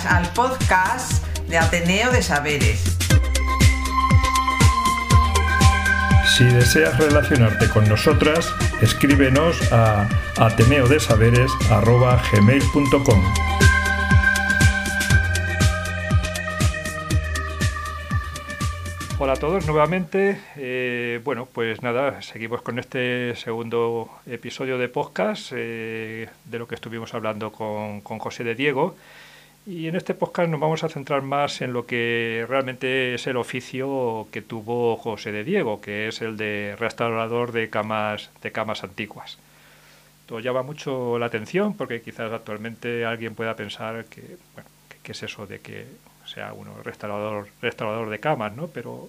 Bienvenidas al podcast de Ateneo de Saberes. Si deseas relacionarte con nosotras, escríbenos a ateneodesaberes.gmail.com Hola a todos nuevamente. Eh, bueno, pues nada, seguimos con este segundo episodio de podcast eh, de lo que estuvimos hablando con, con José de Diego. Y en este podcast nos vamos a centrar más en lo que realmente es el oficio que tuvo José de Diego, que es el de restaurador de camas, de camas antiguas. Esto llama mucho la atención porque quizás actualmente alguien pueda pensar que, ¿qué es eso de que sea uno restaurador, restaurador de camas, ¿no? Pero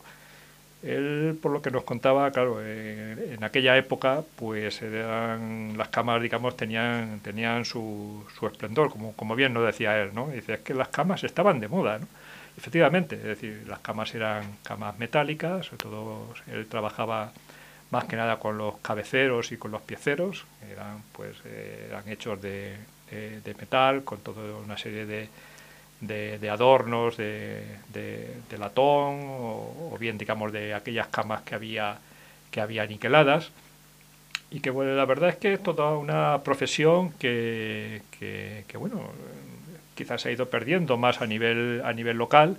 él, por lo que nos contaba, claro, en, aquella época, pues eran, las camas, digamos, tenían, tenían su, su esplendor, como, como bien nos decía él, ¿no? Dice, es que las camas estaban de moda, ¿no? Efectivamente, es decir, las camas eran camas metálicas, sobre todo él trabajaba más que nada con los cabeceros y con los pieceros, eran, pues, eh, eran hechos de, de metal, con toda una serie de, de, adornos de, de, latón o, bien digamos de aquellas camas que había que había niqueladas y que bueno la verdad es que es toda una profesión que, que, bueno quizás se ha ido perdiendo más a nivel a nivel local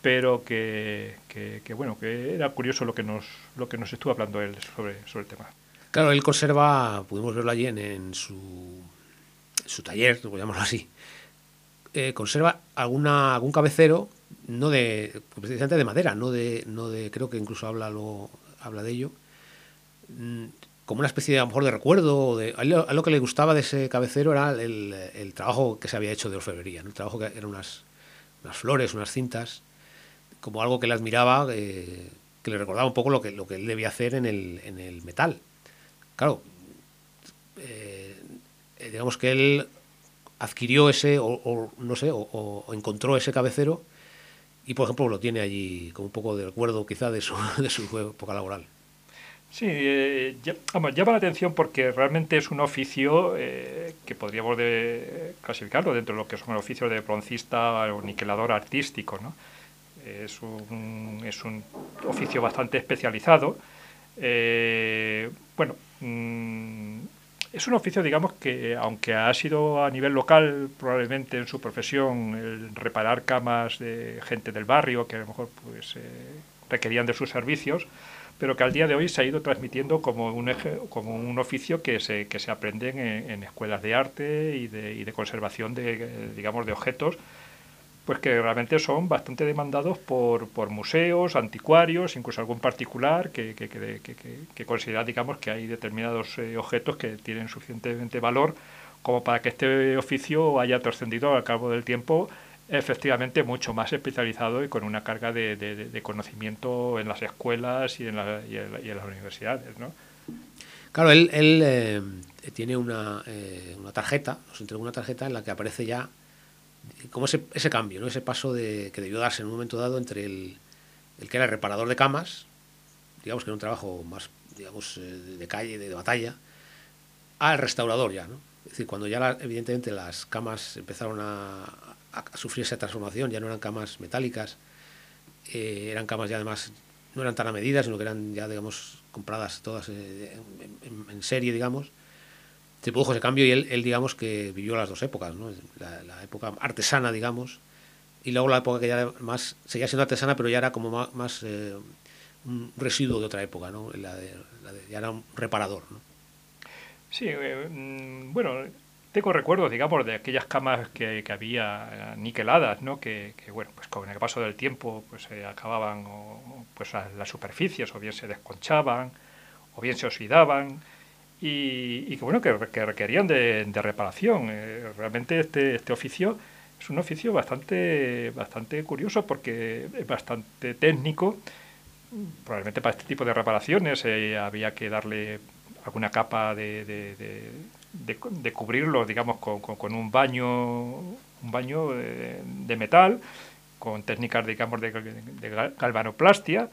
pero que, que, bueno que era curioso lo que nos lo que nos estuvo hablando él sobre, sobre el tema. Claro él conserva pudimos verlo allí en, en su su taller, llamarlo así, conserva alguna, algún cabecero, no de, precisamente de madera, no de, no de, creo que incluso habla, lo, habla de ello, mm, como una especie de, a lo mejor de recuerdo. De, a, lo, que le gustaba de ese cabecero era el, el trabajo que se había hecho de orfebrería, el trabajo que eran unas, unas flores, unas cintas, como algo que le admiraba, eh, que le recordaba un poco lo que, lo que él debía hacer en el, en el metal. Claro, eh, digamos que él adquirió ese, o, no sé, o, encontró ese cabecero y, por ejemplo, lo tiene allí como un poco de recuerdo quizá de su, de su época laboral. Sí, eh, llama la atención porque realmente es un oficio eh, que podríamos de clasificarlo dentro de lo que son el oficio de broncista o niquelador artístico. ¿no? Es, un, es un oficio bastante especializado. Eh, bueno, mm, es un oficio, digamos, que aunque ha sido a nivel local, probablemente en su profesión, el reparar camas de gente del barrio que a lo mejor pues, eh, requerían de sus servicios, pero que al día de hoy se ha ido transmitiendo como un, eje, como un oficio que se, que se aprende en, escuelas de arte y de, y de conservación de, digamos, de objetos pues que realmente son bastante demandados por, por museos, anticuarios, incluso algún particular que, que, que, considera, digamos, que hay determinados eh, objetos que tienen suficientemente valor como para que este oficio haya trascendido al cabo del tiempo efectivamente mucho más especializado y con una carga de, de, conocimiento en las escuelas y en, la, y en, las universidades, ¿no? Claro, él, él eh, tiene una, eh, una tarjeta, nos entregó una tarjeta en la que aparece ya como ese, ese cambio, ¿no? ese paso de, que debió darse en un momento dado entre el, el que era el reparador de camas, digamos que era un trabajo más digamos, eh, de calle, de, batalla, al restaurador ya. ¿no? Es decir, cuando ya evidentemente las camas empezaron a, a, sufrir esa transformación, ya no eran camas metálicas, eh, eran camas ya además no eran tan a medida, sino que eran ya, digamos, compradas todas eh, en, en, serie, digamos, se produjo ese cambio y él, digamos que vivió las dos épocas, ¿no? la, época artesana, digamos, y luego la época que ya más, seguía siendo artesana, pero ya era como más, eh, un residuo de otra época, ¿no? La de, ya era un reparador. ¿no? Sí, eh, mm, bueno, tengo recuerdos, digamos, de aquellas camas que, que había niqueladas, ¿no? Que, que, bueno, pues con el paso del tiempo, pues se acababan, o, pues las superficies, o bien se desconchaban, o bien se oxidaban, y, que bueno que, requerían de, reparación. Eh, realmente este, este oficio es un oficio bastante, bastante curioso porque es bastante técnico. Probablemente para este tipo de reparaciones eh, había que darle alguna capa de, de, cubrirlo, digamos, con, con, un baño, un baño de, metal con técnicas, digamos, de, de galvanoplastia,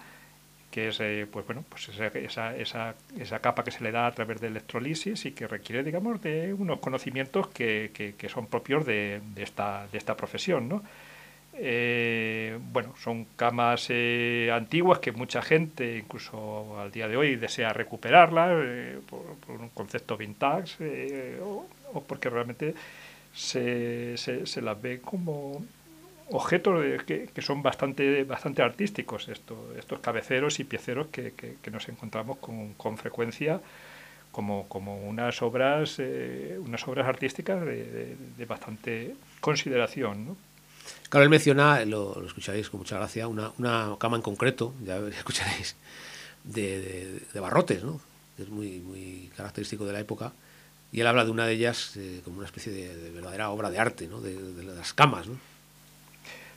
que es eh, pues bueno pues esa, esa, esa, capa que se le da a través de electrolisis y que requiere digamos de unos conocimientos que, que, son propios de, esta, de esta profesión ¿no? Eh, bueno son camas eh, antiguas que mucha gente incluso al día de hoy desea recuperarlas por, un concepto vintage o, o, porque realmente se, se, se las ve como objetos que, que, son bastante, bastante artísticos, estos, estos cabeceros y pieceros que, que nos encontramos con, con, frecuencia como, como unas obras eh, unas obras artísticas de, de, de bastante consideración. ¿no? Claro, él menciona, lo, lo, escucharéis con mucha gracia, una, una cama en concreto, ya escucharéis, de, de, barrotes, ¿no? que es muy, muy característico de la época. Y él habla de una de ellas eh, como una especie de, de, verdadera obra de arte, ¿no? de las camas. ¿no?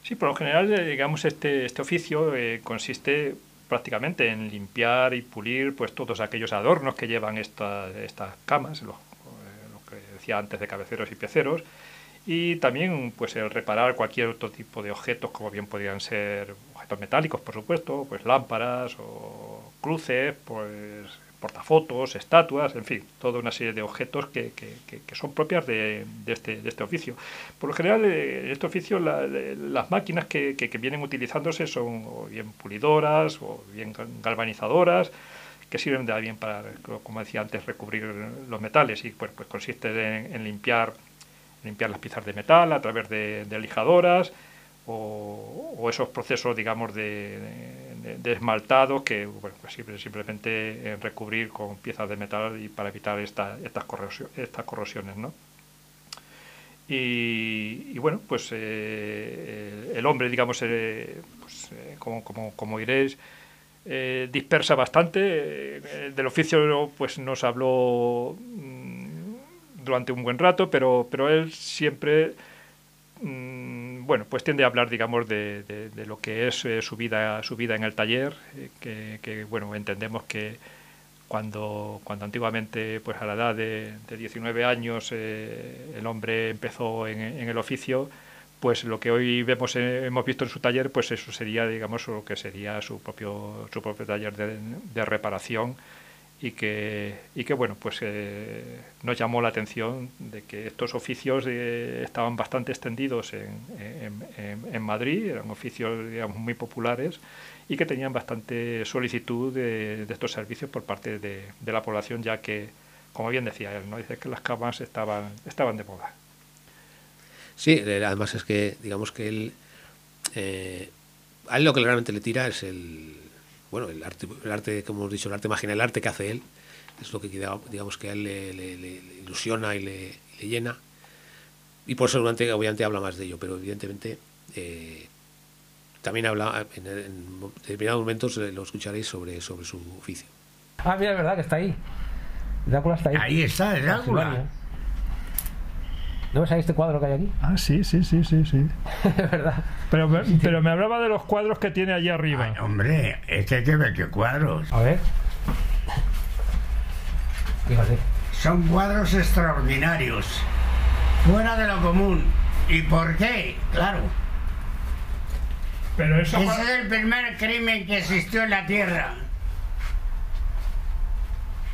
Sí, por lo general, eh, digamos, este, este oficio eh, consiste prácticamente en limpiar y pulir pues todos aquellos adornos que llevan esta, estas camas, lo, eh, que decía antes de cabeceros y pieceros, y también pues el reparar cualquier otro tipo de objetos, como bien podrían ser objetos metálicos, por supuesto, pues lámparas o cruces, pues portafotos, estatuas, en fin, toda una serie de objetos que, que, que son propias de, de, este, de, este, oficio. Por lo general, eh, en este oficio la, las máquinas que, vienen utilizándose son o bien pulidoras o bien galvanizadoras, que sirven de para, como decía antes, recubrir los metales y pues, pues consiste en, en limpiar, limpiar las piezas de metal a través de, de lijadoras, o, o, esos procesos, digamos, de, de, de esmaltado que bueno, pues simplemente recubrir con piezas de metal y para evitar esta, estas, corrosio, estas corrosiones, ¿no? Y, bueno, pues eh, el hombre, digamos, eh, pues, eh, como, como, como diréis, eh, dispersa bastante. del oficio pues nos habló mmm, durante un buen rato, pero, pero él siempre mmm, bueno, pues tiende a hablar, digamos, de, de, lo que es eh, su vida, su vida en el taller, eh, que, bueno, entendemos que cuando, cuando antiguamente, pues a la edad de, de 19 años, eh, el hombre empezó en, en, el oficio, pues lo que hoy vemos, hemos visto en su taller, pues eso sería, digamos, lo que sería su propio, su propio taller de reparación y que, y que bueno, pues eh, nos llamó la atención de que estos oficios eh, estaban bastante extendidos en, en, en, Madrid, eran oficios digamos, muy populares y que tenían bastante solicitud de, estos servicios por parte de, de, la población, ya que, como bien decía él, ¿no? dice que las camas estaban, estaban de moda. Sí, además es que, digamos que él, eh, a él lo que realmente le tira es el, bueno, el arte, el arte, como hemos dicho, el arte marginal, el arte que hace él, es lo que digamos que a él le, le, le ilusiona y le, le, llena. Y por eso durante, obviamente habla más de ello, pero evidentemente eh, también habla, en, en, determinados momentos eh, lo escucharéis sobre, sobre su oficio. Ah, mira, es verdad que está ahí. Drácula está ahí. Ahí está, el Drácula. ¿No ves ahí este cuadro que hay aquí? Ah, sí, sí, sí, sí, sí. es verdad. Pero me, pero me hablaba de los cuadros que tiene allí arriba. Ay, hombre, es que hay que ver qué cuadros. A ver. Fíjate. Son cuadros extraordinarios, fuera de lo común. ¿Y por qué? Claro. Pero eso Ese es el primer crimen que existió en la Tierra.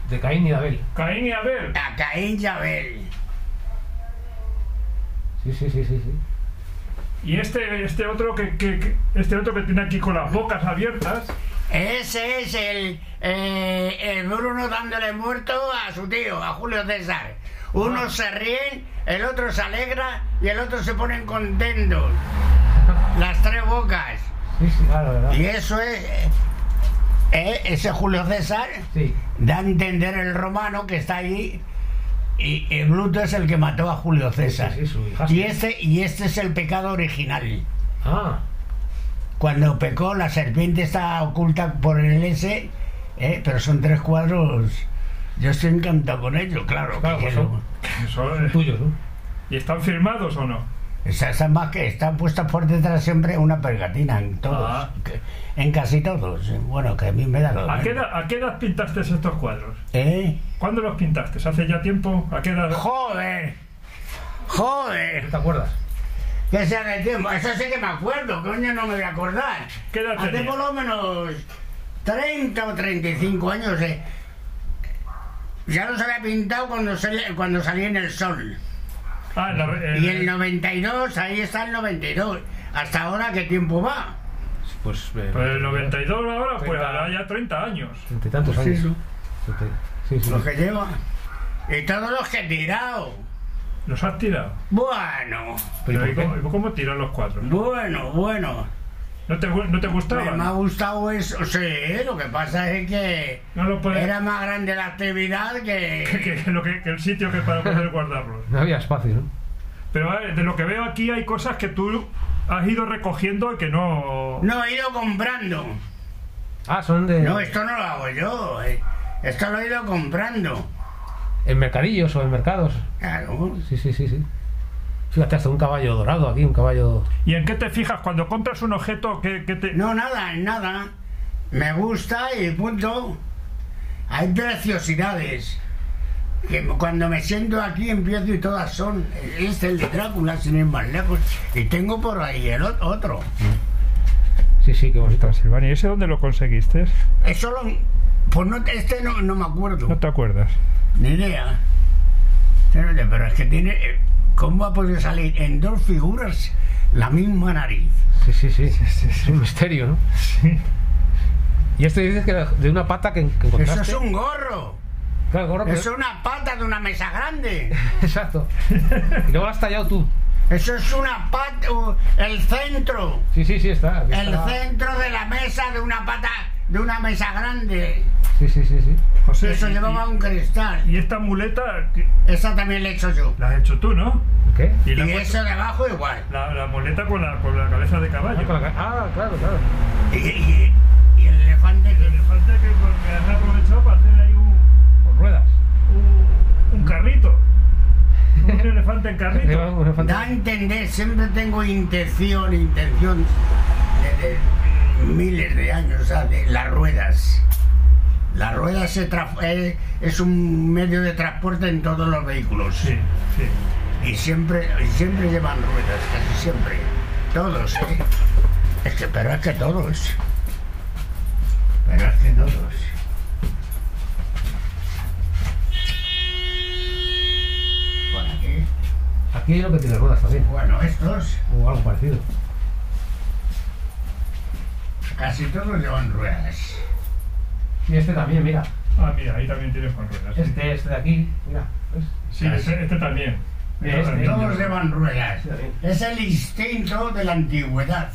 De Caín y Abel. Caín y Abel. A Caín y Abel. Sí, sí, sí, sí, sí. Y este, este otro que, que, este otro que tiene aquí con las bocas abiertas. Ese es el, eh, el Bruno dándole muerto a su tío, a Julio César. Unos ah. se ríen, el otro se alegra y el otro se ponen contentos. Las tres bocas. Sí, sí, claro, ¿verdad? Y eso es. Eh, ese Julio César sí. da a entender el romano que está ahí y, y Bruto es el que mató a Julio César. Sí, sí, y, este, y este es el pecado original. Ah. Cuando pecó, la serpiente está oculta por el S, ¿eh? pero son tres cuadros. Yo estoy encantado con ellos, claro. claro que pues son, son tuyos, ¿no? ¿Y están firmados o no? Esas más que están puestas por detrás siempre una pergatina en todos, Ah. en casi todos. Bueno, que a mí me da lo ¿A qué, edad, ¿A qué edad pintaste estos cuadros? ¿Eh? ¿Cuándo los pintaste? ¿Hace ya tiempo? ¿A qué edad? ¡Joder! ¡Joder! ¿Te acuerdas? Que sea de tiempo. Eso sí que me acuerdo, coño, no me voy a acordar. ¿Qué edad Hace por lo menos 30 o 35 años. eh. Ya los había pintado cuando salí, cuando salí en el sol. Ah, la- Y el 92, ahí está el 92. Hasta ahora, ¿qué tiempo va? Pues. eh, Pues el 92 ahora, pues 30. hará ya 30 años. treinta y tantos Pues años. Treinta- Sí, sí. Lo que lleva. Y todos los que he tirado. ¿Los has tirado? Bueno, ¿Pero Pero y cómo, y cómo tiran los cuatro? bueno, bueno. ¿No te, no te Me, gustaban? me ha gustado eso, sí, lo que pasa es que No lo puedes- era más grande la actividad Que, que... que lo que, que el sitio que para poder guardarlos. No había espacio, ¿no? Pero a ver, de lo que veo aquí hay cosas que tú has ido recogiendo y que no... No, he ido comprando. Ah, son de. No, esto no lo hago yo, eh. esto lo he ido comprando. En mercadillos o en mercados. Claro. Sí, sí, sí, sí. Fíjate, hasta un caballo dorado aquí, un caballo. ¿Y en qué te fijas cuando compras un objeto que, que te... No, nada, nada. Me gusta y punto. Hay preciosidades. Que cuando me siento aquí empiezo y todas son. Este el de Drácula, sin ir más lejos. Y tengo por ahí el otro. Sí, sí, qué bonito. Transilvania, ¿y ese dónde lo conseguiste? Eso lo. Pues no, este no, no me acuerdo. No te acuerdas. Ni idea. Pero pero es que tiene. ¿Cómo ha podido salir en dos figuras la misma nariz? Sí, sí, sí. Es un misterio, ¿no? Sí. Y esto dices que de una pata que, que Eso es un gorro. Claro, gorro, Eso es una pata de una mesa grande. Exacto. Y luego lo has tallado tú. Eso es una pata. uh, El centro. Sí, sí, sí, está. El centro de la mesa de una pata. De una mesa grande. Sí, sí, sí, sí. José, Eso y- llevaba un cristal. Y esta muleta que- Esa también la he hecho yo. la has hecho tú, ¿no? ¿Qué? Y la, eso de abajo igual. la, la muleta con la, con la cabeza de Ah, caballo. con la ca- ah, claro, claro. Y, y- y el elefante El que. elefante que, que has aprovechado para hacer ahí un, Con ruedas. un, un carrito. Un elefante en Lleva carrito. un elefante. Da a entender, siempre tengo intención, intención desde miles de años, ¿sabes? Las ruedas. Las ruedas se tra- es, es un medio de transporte en todos los vehículos. Sí, sí. Y siempre, y siempre llevan ruedas, casi siempre. Todos, ¿eh? Es que, pero es que todos. Pero es que todos. Por aquí. Aquí hay lo que tiene ruedas también. Bueno, estos. O algo parecido. Casi todos llevan ruedas. Y este también, mira. Ah, mira, ahí también tienes con ruedas. sí. Este, este de aquí, mira. ¿ves? Sí, este, este también. Mira, Este este. también. Todos llevan ruedas. Es el instinto de la antigüedad.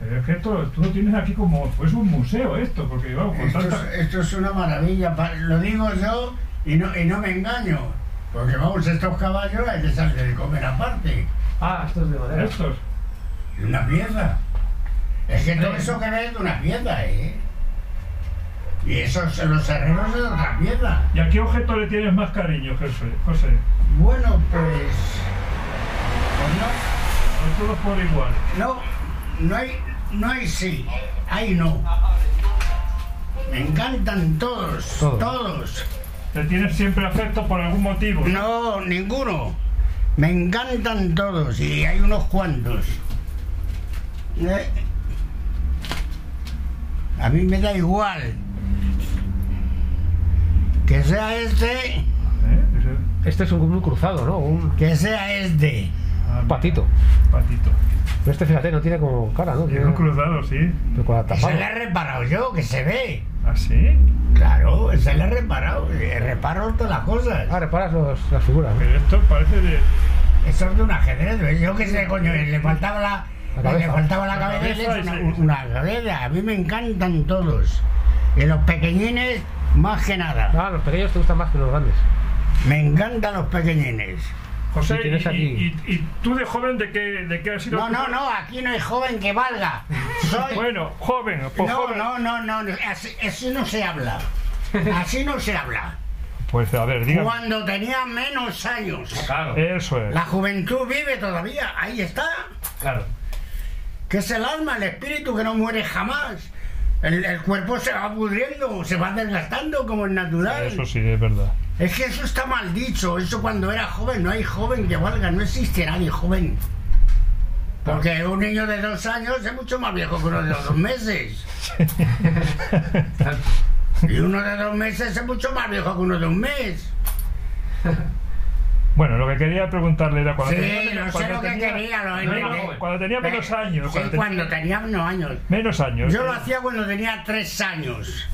Pero es que esto, tú lo tienes aquí como pues un museo esto, porque vamos, con Esto tanta... es, esto es una maravilla. Lo digo yo y no, y no me engaño. Porque vamos, estos caballos hay que salir de comer aparte. Ah, esto es de madera. Estos. De una pieza. Es que todo eso que ves es de una pieza, ¿eh? Y esos, los es de otra pieza. ¿Y a qué objeto le tienes más cariño, José? José? Bueno, pues. Pues no. A todos por igual. No, no hay, no hay sí, hay no. Me encantan todos, Todos. todos. ¿Te tienes siempre afecto por algún motivo? No, ninguno. Me encantan todos y hay unos cuantos. Eh, A mí me da igual. Que sea este, ¿Eh? Este es un, un cruzado, ¿no? Un que sea este. ah, patito. Patito. Pero este, fíjate, no tiene como cara, ¿no? Tiene un cruzado, sí. pero con la Se le he reparado yo, que se ve. ¿Ah, sí? Claro, se le he reparado. eh, Reparo todas las cosas. Ah, reparas los, las figuras, ¿no? Pero esto parece de... Eso es de un ajedrez, ¿ves? Yo qué sé, coño, le faltaba la, le faltaba la La cabeza, cabeza es y una, una cabeza. A mí me encantan todos. Y los pequeñines, más que nada. Ah, los pequeños te gustan más que los grandes. Me encantan los pequeñines. José, y, aquí- y- y- y tú de joven de qué, de qué has sido? No, no, no, aquí no hay joven que valga. Soy... Bueno, joven, pues No, joven. no, no, no, así, así no se habla. Así no se habla. Pues a ver, dígame. Cuando tenía menos años. Claro. Eso es. La juventud vive todavía, ahí está. Claro. que es el alma, el espíritu que no muere jamás. El, el cuerpo se va pudriendo, se va desgastando como es natural. Eso sí, es verdad. Es que eso está mal dicho. Eso cuando era joven, no hay joven que valga, no existe nadie joven. Porque un niño de dos años es mucho más viejo que uno de dos meses. Y uno de dos meses es mucho más viejo que uno de un mes. Bueno, lo que quería preguntarle era cuando Sí, tenía, no sé lo que quería, lo no, cuando tenía menos años. Sí, cuando tenía- cuando tenía menos años. menos años. Yo lo eh, hacía cuando tenía tres años.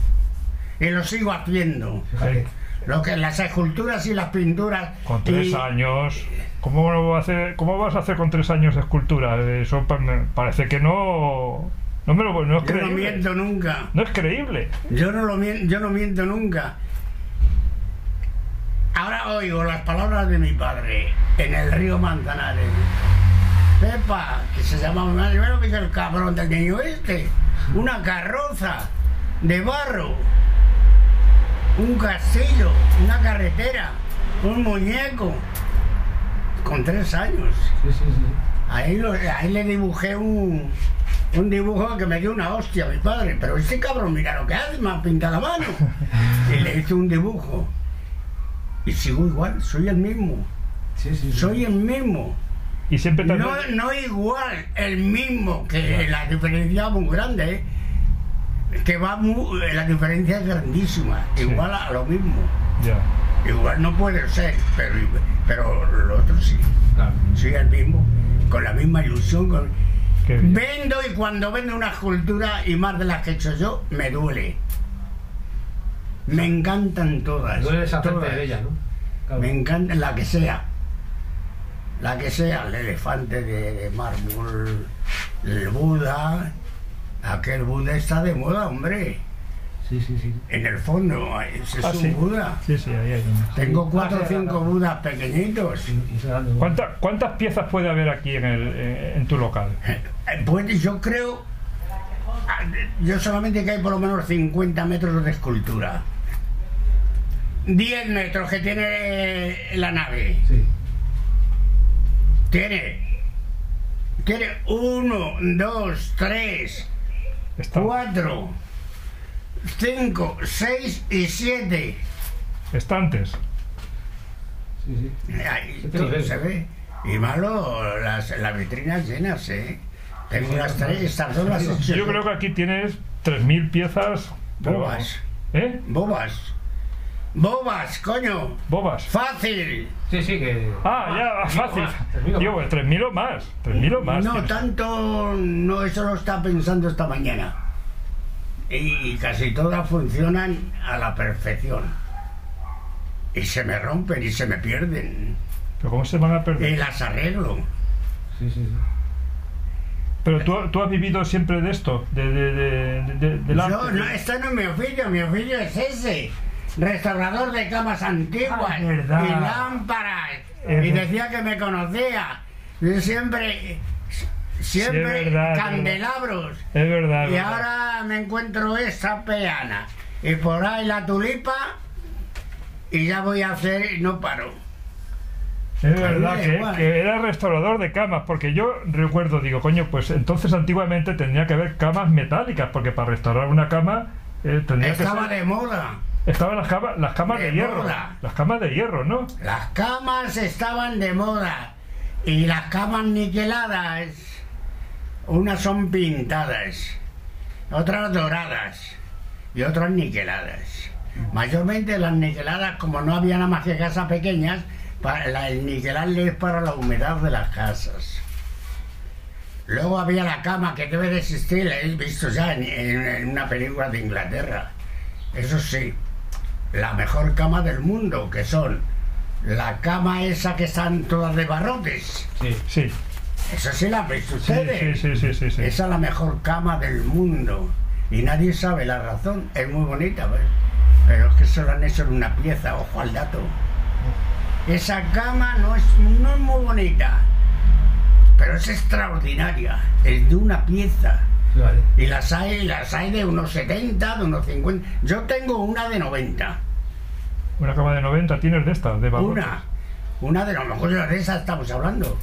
Y lo sigo haciendo. eh, Lo que las esculturas y las pinturas. Con tres y- años. ¿Cómo, lo va a hacer, ¿Cómo vas a hacer con tres años escultura? Eso pa- me parece que no. No me lo no es Yo no creíble. miento nunca. No es creíble. Yo no, lo yo no miento nunca. Ahora oigo las palabras de mi padre en el río Manzanares. Pepa, que se llama mi madre, "Mira lo que hizo el cabrón del niño este. Una carroza de barro, un castillo, una carretera, un muñeco. Con tres años. Sí, sí, sí. Ahí, lo- ahí le dibujé un, un dibujo que me dio una hostia a mi padre. Pero este cabrón, mira lo que hace, me ha pintado la mano. Y le hice un dibujo. Y sigo igual, soy el mismo. Sí, sí, sí. Soy el mismo. Y siempre te No, no igual, el mismo, que la diferencia es muy grande. ¿eh? Que va mu- la diferencia es grandísima. Sí. Igual a lo mismo. Igual no puede ser, pero, pero lo otro sí. Claro. Soy el mismo, con la misma ilusión. con-. Vendo y cuando vendo una escultura y más de las que he hecho yo, me duele. Me encantan todas. Duele deshacerte todas. de ella, ¿no? Claro. Me encanta la que sea. La que sea, el elefante de, de mármol, el Buda. Aquel Buda está de moda, hombre. Sí, sí, sí. En el fondo, ese es Ah, un. Buda. Sí, sí, ahí hay uno. Tengo cuatro o Ah, cinco claro. Budas pequeñitos. Y- y se dan de- ¿Cuánta- ¿Cuántas piezas puede haber aquí en, el, eh, en tu local? Eh, Pues yo creo, ah, yo solamente que hay por lo menos 50 metros de escultura. 10 metros que tiene la nave. Sí. Tiene, tiene 1, 2, 3, Está- 4, 5, 6 y 7. Estantes. Sí, sí. Ahí Siete todo niveles. se ve. Y malo, las, las vitrinas llenas, ¿eh? Tengo las tres, estas dos las he Yo creo que aquí tienes 3.000 piezas. Bobas. ¿Eh? Bobas. Bobas, coño. Bobas. Fácil. Sí, sí, que. Ah, ya, fácil. Digo, más. 3.000 o más. 3.000 o más. No, tienes. tanto, no, eso lo está pensando esta mañana. Y, casi todas funcionan a la perfección. Y se me rompen y se me pierden. Pero ¿cómo se van a Y perder? las arreglo. Sí, sí, sí. Pero tú, tú has vivido siempre de esto, de, de, de, de- Yo, arte. no, este no es mi oficio, mi oficio es ese. Restaurador de camas antiguas Ah, y lámparas. Es y decía que me conocía. Yo siempre, siempre es verdad, es candelabros. Es verdad. es Y verdad. ahora me encuentro esta peana. Y por ahí la tulipa. Y ya voy a hacer y no paro. Es verdad que, igual. que era restaurador de camas, porque yo recuerdo, digo, coño, pues entonces antiguamente tendría que haber camas metálicas, porque para restaurar una cama eh, tendría que ser... de moda. Estaban las camas, las camas de, de hierro. moda. Las camas de hierro, ¿no? Las camas estaban de moda. Y las camas niqueladas. Unas son pintadas. Otras doradas. Y otras niqueladas. Mayormente las niqueladas, como no había nada más que casas pequeñas, para, la- el es para la humedad de las casas. Luego había la cama que debe de existir, la he visto ya en, en- en una película de Inglaterra. Eso sí, la mejor cama del mundo, que son la cama esa que están todas de barrotes. Sí. Sí, Eso sí la han visto sí, ustedes. sí, sí, sí, sí, sí. Esa es la mejor cama del mundo. Y nadie sabe la razón. Es muy bonita, ¿ves? Pero es que se lo han hecho en una pieza, ojo al dato. Esa cama no es, no es muy bonita, pero es extraordinaria. Es de una pieza. Vale. Y las hay, las hay de unos 70, de unos 50. Yo tengo una de 90. Una cama de 90 tienes de estas, de barrotes. Una. Una de lo mejor de esas estamos hablando.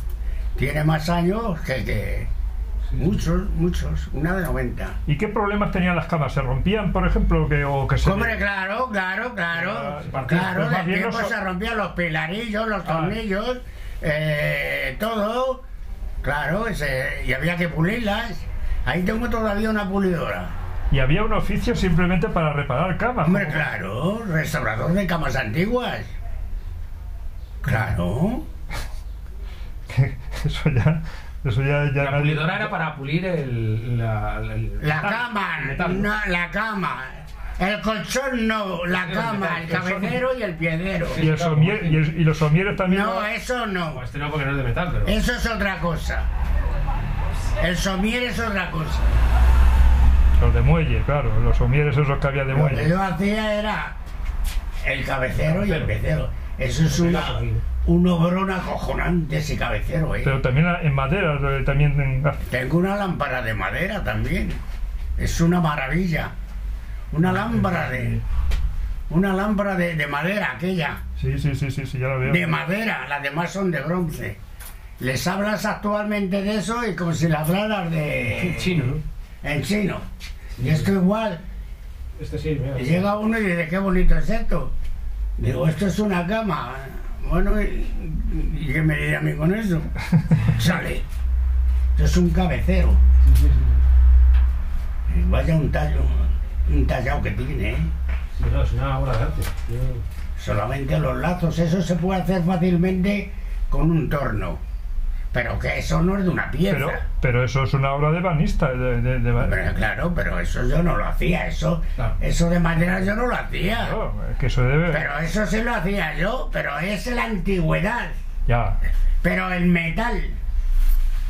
Tiene más años que, que muchos, muchos. Una de 90. ¿Y qué problemas tenían las camas? ¿Se rompían, por ejemplo, que, o que se... Hombre, claro, claro, claro. Claro, pues tiempo se rompían los pilarillos, los Ah. tornillos, eh, todo. Claro, ese- y había que pulirlas. Ahí tengo todavía una pulidora. Y había un oficio simplemente para reparar camas. Hombre, claro, restaurador de camas antiguas. Claro. Eso ya, eso ya, ya La nadie- pulidora era para pulir el, la, la- el- La metal, cama, el no, la cama. El colchón no, la cama, el cabecero y el piedero. Y, el somier- y, el- y los somieres también. No, eso no. No, este no porque no es de metal, pero... Eso es otra cosa. El somier es otra cosa. Los de muelle, claro. Los somieres esos que había de Lo que muelle. yo hacía era el cabecero y el pecero. Eso es una, un obrón acojonante ese cabecero, ¿eh? Pero también en madera, también en- Tengo una lámpara de madera también. Es una maravilla. Una lámpara de. Una lámpara de, de madera, aquella. Sí, sí, sí, sí, sí, ya lo veo. De madera, las demás son de bronce. Les hablas actualmente de eso y como si le hablaras de. Chino, ¿no? En chino. Y esto igual. Este sí, mira. Y llega uno y dice, qué bonito es esto. Digo, esto es una cama. Bueno, ¿y, y qué me diré a mí con eso? Sale. Esto es un cabecero. Y vaya un tallo, un tallado que tiene, ¿eh? Sí, no, es una obra de arte. Yo- Solamente los lazos, eso se puede hacer fácilmente con un torno. Pero que eso no es de una pieza. Pero, pero eso es una obra de banista. De, de- claro, pero eso yo no lo hacía. Eso, eso de madera yo no lo hacía. Claro, es que eso debe. Pero eso sí lo hacía yo, pero es la antigüedad. Ya. Pero el metal,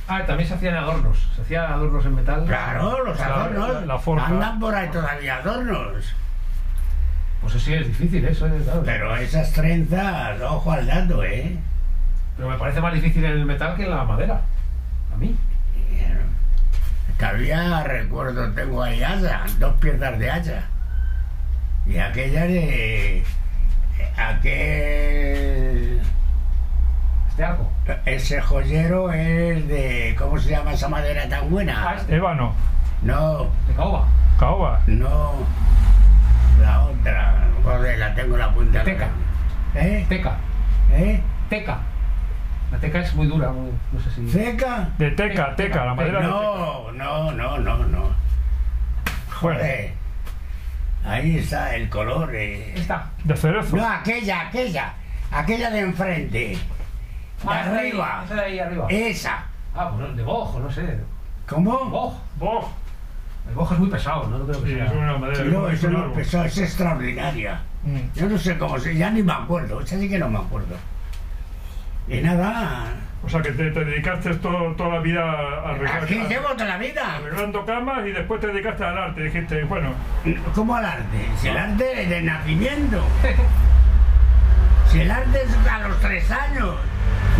Ah, también se hacían adornos. Se hacían adornos en metal. claro, los adornos. la- la forja. andan por ahí todavía adornos. Pues eso sí es difícil, eso es, claro. Pero esas trenzas, ojo al dato, ¿eh? Pero me parece más difícil en el metal que en la madera. A mí. Todavía recuerdo, tengo ahí hacha, dos piezas de hacha. Y aquella de. Aquel. Este arco. Ese joyero es de. ¿Cómo se llama esa madera tan Ah, buena? Ébano, No, De caoba. caoba. no. La otra. Joder, la tengo en la punta. Teca. ¿Eh? Teca. ¿Eh? Teca. La teca es muy dura, muy- no sé si. ¿Seca? De teca, teca, la madera de teca. No, no, no, no, no. Joder. Ahí está el color. eh. Esta. de cerezo. No, aquella, aquella. Aquella de enfrente. De Ah, arriba. Esa de ahí arriba. Esa. Ah, pues no, de bojo, no sé. ¿Cómo? Boj. Boh. El bojo es muy pesado, no, no creo que Sí, sea. es una madera. No, es eso no árbol. pesó, es extraordinaria. Mm. Yo no sé cómo se, ya ni me acuerdo, esa sí que no me acuerdo. Y nada, O sea que te, te dedicaste todo- toda la vida a arreglar, aquí llevo toda la vida. arreglando camas y después te dedicaste al arte. Dijiste, bueno, ¿Cómo al arte? Si el arte es de nacimiento. Si el arte es a los tres años.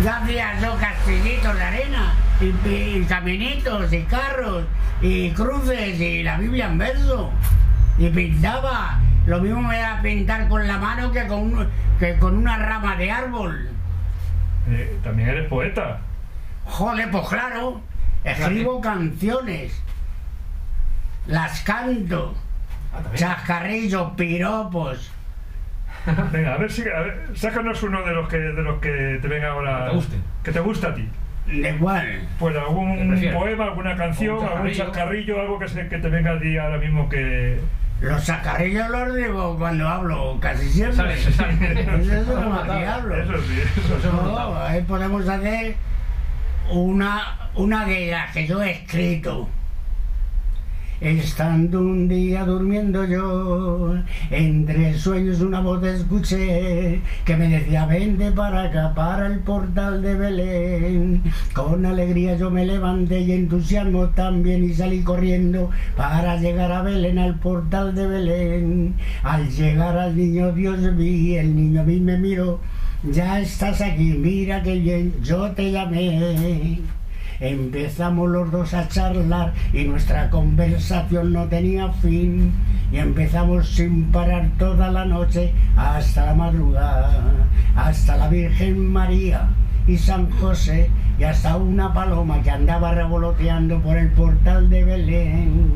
Ya hacía yo castillitos de arena, y, y caminitos, y carros, y cruces, y la Biblia en verso. Y pintaba. Lo mismo me da pintar con la mano que con, un- que con una rama de árbol. Eh, también eres poeta. Joder, pues claro, escribo canciones, las canto, Ah, chascarrillos, piropos. Venga, a ver si a ver, sácanos uno de los que de los que te venga ahora. Que te gusten. Que te gusta a ti. ¿De cuál? Pues ¿Qué algún poema, alguna canción, algún chascarrillo. chascarrillo, algo que, se, que te venga a ti ahora mismo que. Los chascarrillos los digo cuando hablo, casi siempre. Sale, se sale. Eso es como hablo. Eso sí, eso hemos No, ahí podemos hacer una, una de las que yo he escrito. Estando un día durmiendo yo, entre sueños una voz escuché que me decía vente para acá, para el portal de Belén. Con alegría yo me levanté y entusiasmo también y salí corriendo para llegar a Belén, al portal de Belén. Al llegar al niño Dios vi, el niño a mí me miró, ya estás aquí, mira que bien, yo te llamé. Empezamos los dos a charlar y nuestra conversación no tenía fin. Y empezamos sin parar toda la noche hasta la madrugada, hasta la Virgen María y San José y hasta una paloma que andaba revoloteando por el portal de Belén.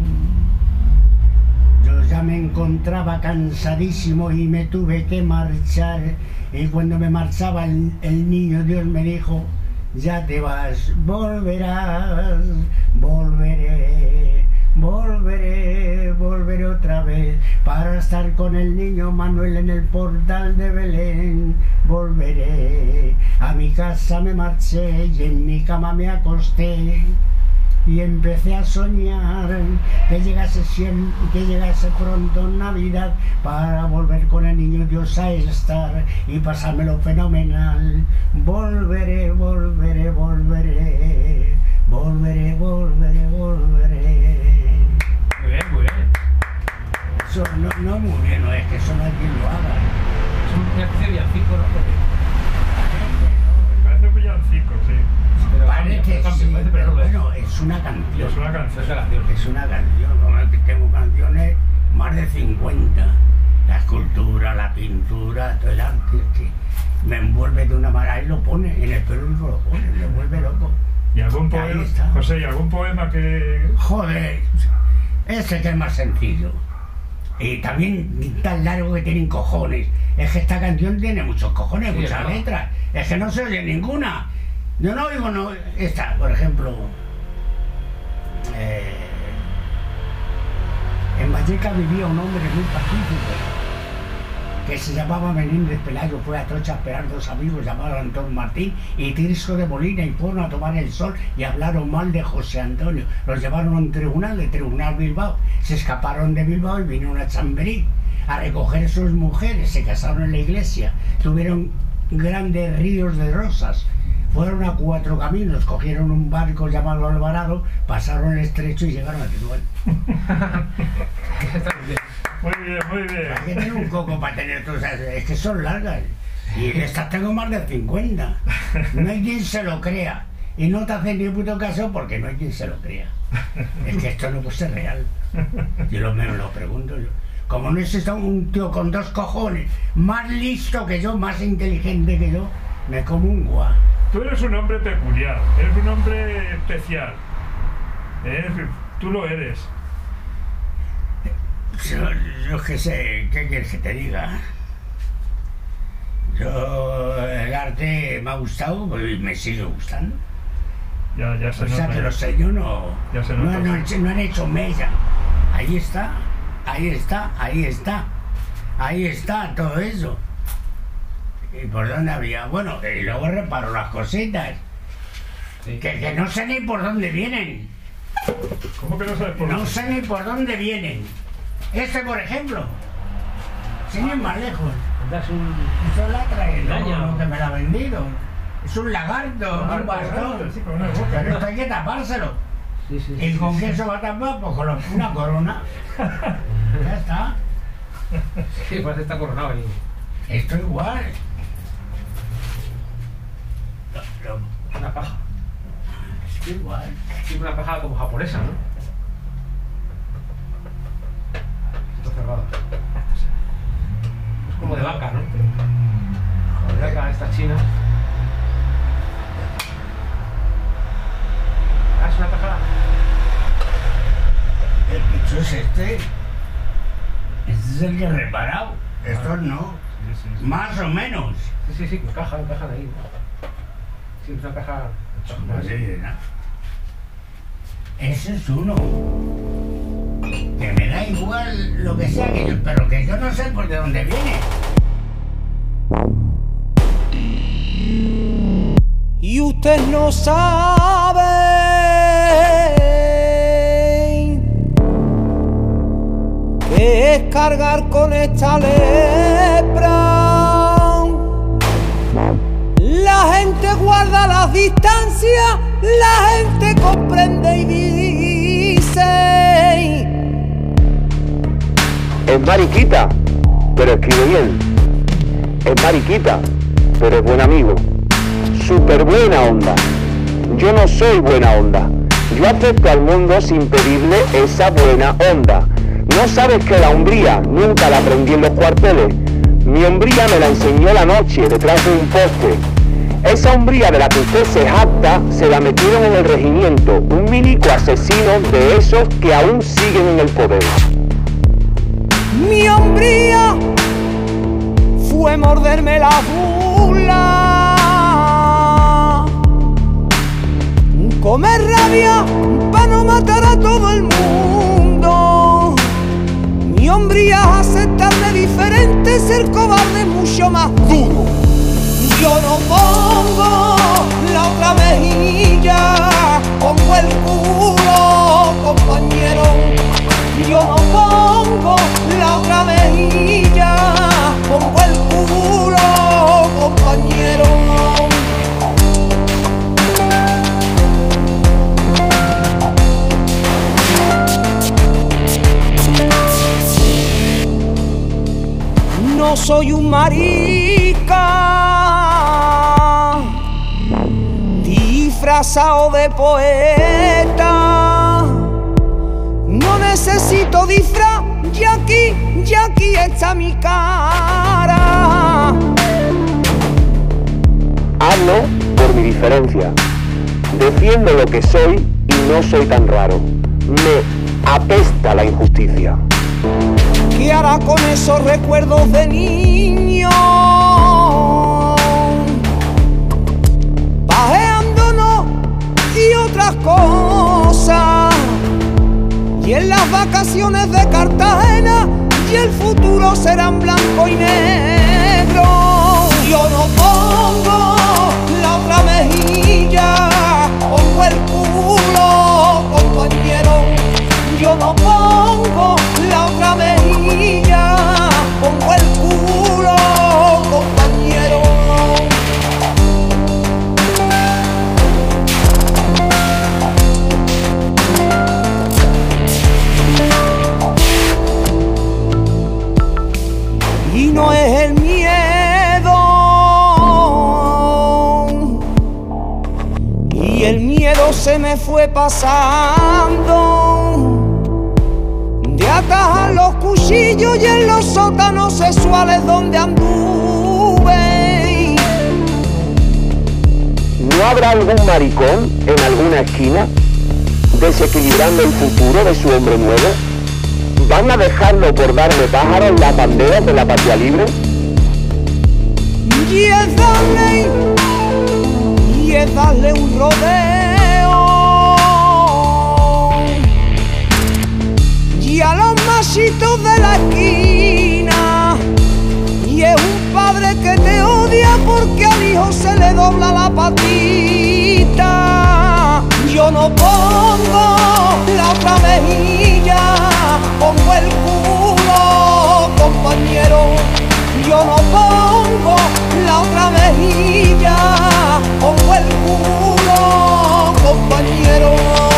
Yo ya me encontraba cansadísimo y me tuve que marchar. Y cuando me marchaba el, niño Dios me dijo, ya te vas, volverás, volveré, volveré, volveré otra vez para estar con el niño Manuel en el portal de Belén, volveré, a mi casa me marché y en mi cama me acosté y empecé a soñar que llegase siempre, que llegase pronto Navidad para volver con el niño Dios a estar y pasármelo fenomenal. Volveré, volveré, volveré, volveré, volveré, volveré. Muy bien, muy bien. Eso no, no muy bien, no es que hay quien lo haga. Es de villancico, ¿no? Porque Parece un villancico, sí. Parece cambia, sí, pero bueno, es una canción. Es una canción. es una canción, tengo canciones más de 50. La escultura, la pintura, todo el arte, que me envuelve de una manera y lo pone, en el periódico lo pone, me vuelve loco. ¿Y algún Ahí poema. José, ¿y algún poema que... Joder, ese que es más sencillo. Y también tan largo que tienen cojones. Es que esta canción tiene muchos cojones, Sí, muchas ¿no? letras. Es que no se oye ninguna. Yo no oigo, no. Esta, por ejemplo. eh, en Valleca vivía un hombre muy pacífico que se llamaba Menéndez Pelayo, fue a Trocha a esperar dos amigos llamados Antón Martín y Tirso de Molina y fueron a tomar el sol y hablaron mal de José Antonio. Los llevaron a un tribunal, de Tribunal Bilbao. Se escaparon de Bilbao y vinieron a Chamberí a recoger sus mujeres, se casaron en la iglesia, tuvieron grandes ríos de rosas. Fueron a cuatro caminos, cogieron un barco llamado Alvarado, pasaron el estrecho y llegaron a. Está muy bien. Muy bien. Hay que tener un coco para tener todas esas- Es que son largas. Y de estas tengo más de 50. No hay quien se lo crea. Y no te hacen ni puto caso porque no hay quien se lo crea. Es que esto no puede ser real. Yo lo menos lo pregunto yo. Como no existe un tío con dos cojones, más listo que yo, más inteligente que yo, me como un guá. Tú eres un hombre peculiar, eres un hombre especial. Tú lo eres. Yo, yo qué sé, ¿qué quieres que te diga? Yo, el arte me ha gustado y me sigue gustando. Ya, ya se O sea nota. que los señores no, Ya se no, nota, no hecho- no han hecho mella. Ahí está, ahí está, ahí está. Ahí está todo eso. ¿Y por dónde había? Bueno, y luego reparo las cositas. Sí. Que, que no sé ni por dónde vienen. ¿Cómo que no sabes por No dónde? sé ni por dónde vienen. Este, por ejemplo. Sin ir más lejos. Das un. Eso la trae el Engaña. lo que me la ha vendido. Es un lagarto, un bastón. Sí, con una boca. Pero esto hay que tapárselo. Sí, sí. ¿Y con sí. qué se va a tapar? Pues con una corona. Ya está. Sí, que está coronado ahí. Esto igual. Una paja. Esto igual. Sí, una paja como japonesa, ¿no? Está cerrada. Es como de vaca, ¿no? De vaca, esta china. Ah, es una paja. El bicho es este. Este es el que he reparado. Estos no. Sí, sí, sí. Más o menos. Sí, sí, sí, encajan, encajan ahí. ¿no? Sí, es una caja. Así, ¿no? Ese es uno. Que me da igual lo que sea, que yo, pero que yo no sé por de dónde viene. y usted no sabe es cargar con esta lepra. La gente guarda las distancias, la gente comprende y dice. Es mariquita, pero escribe bien. Es mariquita, pero es buen amigo. Súper buena onda. Yo no soy buena onda. Yo acepto al mundo sin pedirle esa buena onda. ¿No sabes que la hombría nunca la aprendí en los cuarteles? Mi hombría me la enseñó la noche detrás de un poste. Esa hombría de la que usted se jacta se la metieron en el regimiento, un milico asesino de esos que aún siguen en el poder. Mi hombría fue morderme la bula Comer rabia para no matar a todo el mundo. Mi hombría aceptarme diferente, ser cobarde mucho más duro. Yo no pongo la otra mejilla, pongo el culo, compañero. Yo no pongo la otra mejilla, soy un marica disfrazado de poeta. No necesito disfraz, y aquí, y aquí está mi cara. Hablo por mi diferencia. Defiendo lo que soy y no soy tan raro. Me apesta la injusticia. ¿Qué hará con esos recuerdos de niño? Pajeándonos y otras cosas. Y en las vacaciones de Cartagena y el futuro serán blanco y negro. Yo no pongo pasando. De atajar los cuchillos y en los sótanos sexuales donde anduve. ¿No habrá algún maricón en alguna esquina desequilibrando el futuro de su hombre nuevo? ¿Van a dejarlo por darle pájaros en las banderas de la patria libre? Y es darle, y es darle un rodeo. De la esquina. Y es un padre que te odia porque al hijo se le dobla la patita. Yo no pongo la otra mejilla, pongo el culo, compañero. Yo no pongo la otra mejilla, pongo el culo, compañero.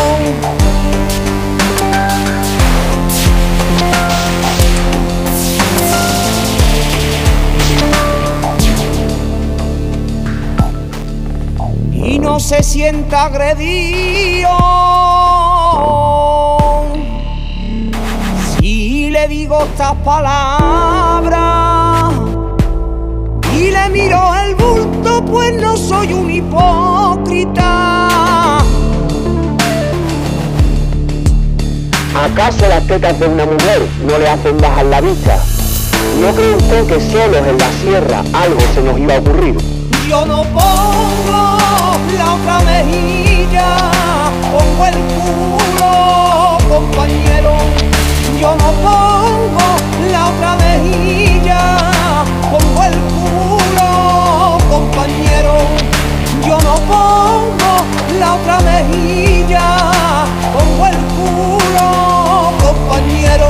No se sienta agredido. Si le digo estas palabras y le miro el bulto, pues no soy un hipócrita. ¿Acaso las tetas de una mujer no le hacen bajar la vista? ¿No cree usted que solos en la sierra algo se nos iba a ocurrir? Yo no pongo la otra mejilla, pongo el culo, compañero. Yo no pongo la otra mejilla, pongo el culo, compañero. Yo no pongo la otra mejilla, pongo el culo, compañero.